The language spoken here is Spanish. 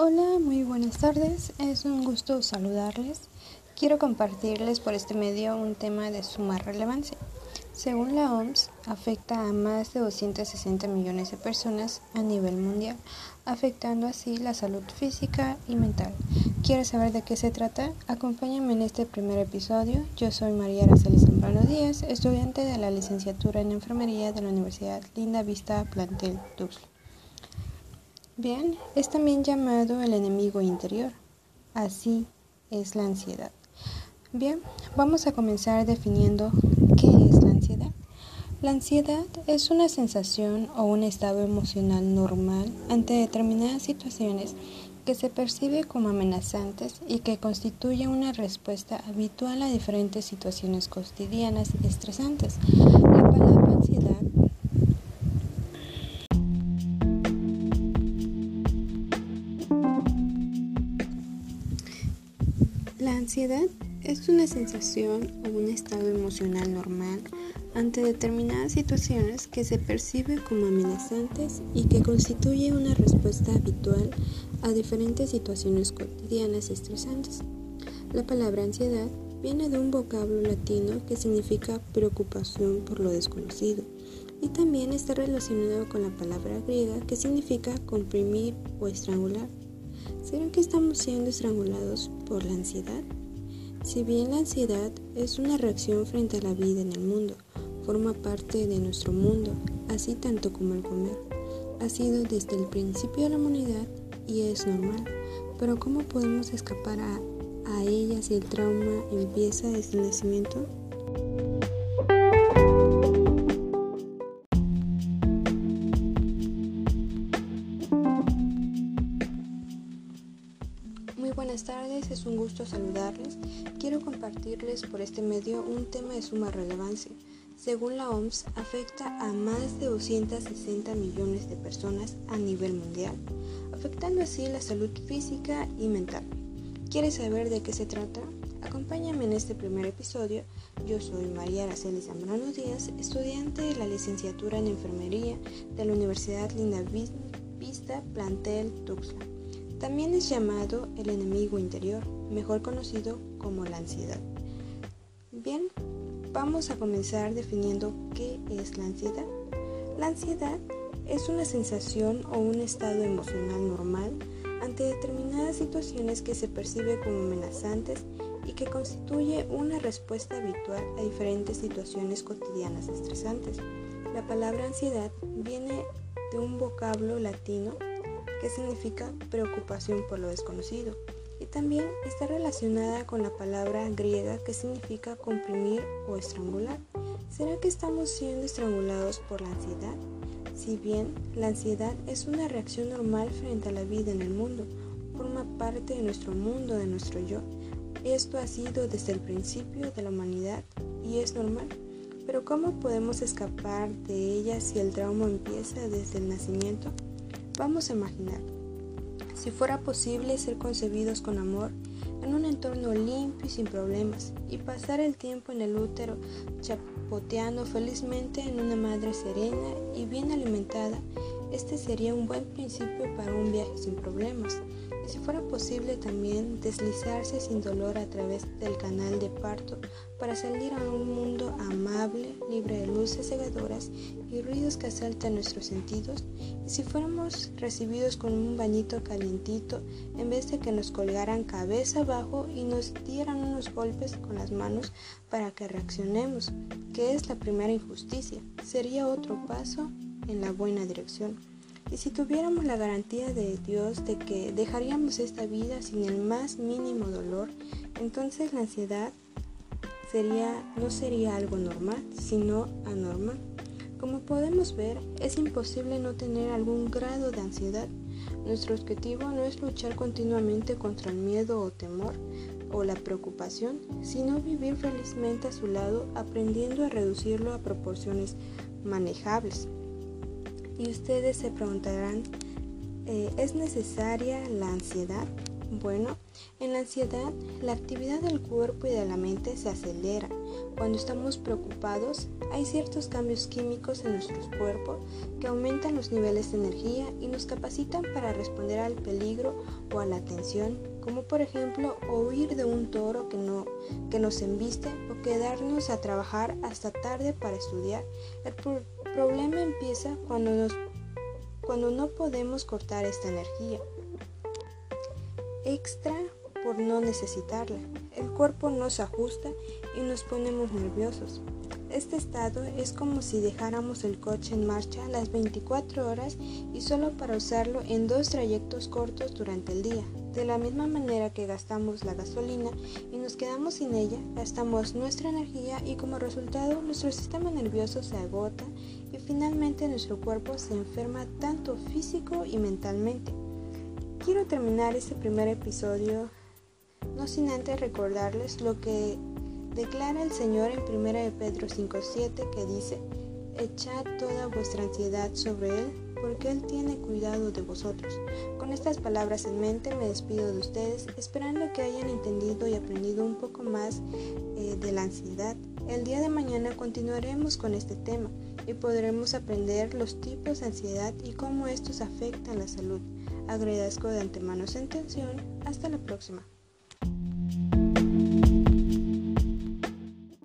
Hola, muy buenas tardes. Es un gusto saludarles. Quiero compartirles por este medio un tema de suma relevancia. Según la OMS, afecta a más de 260 millones de personas a nivel mundial, afectando así la salud física y mental. ¿Quieres saber de qué se trata? Acompáñame en este primer episodio. Yo soy María Araceli Zambrano Díaz, estudiante de la licenciatura en enfermería de la Universidad Linda Vista Plantel Tuxtla. Bien, es también llamado el enemigo interior. Así es la ansiedad. Bien, vamos a comenzar definiendo qué es la ansiedad. La ansiedad es una sensación o un estado emocional normal ante determinadas situaciones que se percibe como amenazantes y que constituye una respuesta habitual a diferentes situaciones cotidianas estresantes. La palabra ansiedad ansiedad es una sensación o un estado emocional normal ante determinadas situaciones que se percibe como amenazantes y que constituye una respuesta habitual a diferentes situaciones cotidianas estresantes. La palabra ansiedad viene de un vocablo latino que significa preocupación por lo desconocido y también está relacionado con la palabra griega que significa comprimir o estrangular. ¿Será que estamos siendo estrangulados por la ansiedad? Si bien la ansiedad es una reacción frente a la vida en el mundo, forma parte de nuestro mundo, así tanto como el comer. Ha sido desde el principio de la humanidad y es normal, pero ¿cómo podemos escapar a, ella si el trauma empieza desde el nacimiento? Buenas tardes, es un gusto saludarles. Quiero compartirles por este medio un tema de suma relevancia. Según la OMS, afecta a más de 260 millones de personas a nivel mundial, afectando así la salud física y mental. ¿Quieres saber de qué se trata? Acompáñame en este primer episodio. Yo soy María Araceli Zambrano Díaz, estudiante de la licenciatura en enfermería de la Universidad Linda Vista Plantel Tuxtla. También es llamado el enemigo interior, mejor conocido como la ansiedad. Bien, vamos a comenzar definiendo qué es la ansiedad. La ansiedad es una sensación o un estado emocional normal ante determinadas situaciones que se percibe como amenazantes y que constituye una respuesta habitual a diferentes situaciones cotidianas estresantes. La palabra ansiedad viene de un vocablo latino que significa preocupación por lo desconocido, y también está relacionada con la palabra griega que significa comprimir o estrangular. ¿Será que estamos siendo estrangulados por la ansiedad? Si bien la ansiedad es una reacción normal frente a la vida en el mundo, forma parte de nuestro mundo, de nuestro yo. Esto ha sido desde el principio de la humanidad y es normal. Pero ¿cómo podemos escapar de ella si el trauma empieza desde el nacimiento? Vamos a imaginar, si fuera posible ser concebidos con amor, en un entorno limpio y sin problemas, y pasar el tiempo en el útero chapoteando felizmente en una madre serena y bien alimentada, este sería un buen principio para un viaje sin problemas si fuera posible también deslizarse sin dolor a través del canal de parto para salir a un mundo amable, libre de luces cegadoras y ruidos que asaltan nuestros sentidos, y si fuéramos recibidos con un bañito calientito en vez de que nos colgaran cabeza abajo y nos dieran unos golpes con las manos para que reaccionemos, que es la primera injusticia, sería otro paso en la buena dirección. Y si tuviéramos la garantía de Dios de que dejaríamos esta vida sin el más mínimo dolor, entonces la ansiedad sería, no sería algo normal, sino anormal. Como podemos ver, es imposible no tener algún grado de ansiedad. Nuestro objetivo no es luchar continuamente contra el miedo o temor o la preocupación, sino vivir felizmente a su lado aprendiendo a reducirlo a proporciones manejables. Y ustedes se preguntarán, eh, ¿es necesaria la ansiedad? Bueno, en la ansiedad, la actividad del cuerpo y de la mente se acelera. Cuando estamos preocupados, hay ciertos cambios químicos en nuestro cuerpo que aumentan los niveles de energía y nos capacitan para responder al peligro o a la tensión, como por ejemplo huir de un toro que, no, que nos embiste o quedarnos a trabajar hasta tarde para estudiar. El problema empieza cuando, nos, cuando no podemos cortar esta energía extra por no necesitarla. El cuerpo nos ajusta y nos ponemos nerviosos. Este estado es como si dejáramos el coche en marcha las 24 horas y solo para usarlo en dos trayectos cortos durante el día. De la misma manera que gastamos la gasolina nos quedamos sin ella, gastamos nuestra energía y como resultado nuestro sistema nervioso se agota y finalmente nuestro cuerpo se enferma tanto físico y mentalmente. Quiero terminar este primer episodio no sin antes recordarles lo que declara el Señor en 1 de Pedro 5.7 que dice, echad toda vuestra ansiedad sobre Él porque Él tiene cuidado de vosotros. Con estas palabras en mente me despido de ustedes esperando que hayan entendido y aprendido un poco más eh, de la ansiedad. El día de mañana continuaremos con este tema y podremos aprender los tipos de ansiedad y cómo estos afectan la salud. Agradezco de antemano su atención. Hasta la próxima.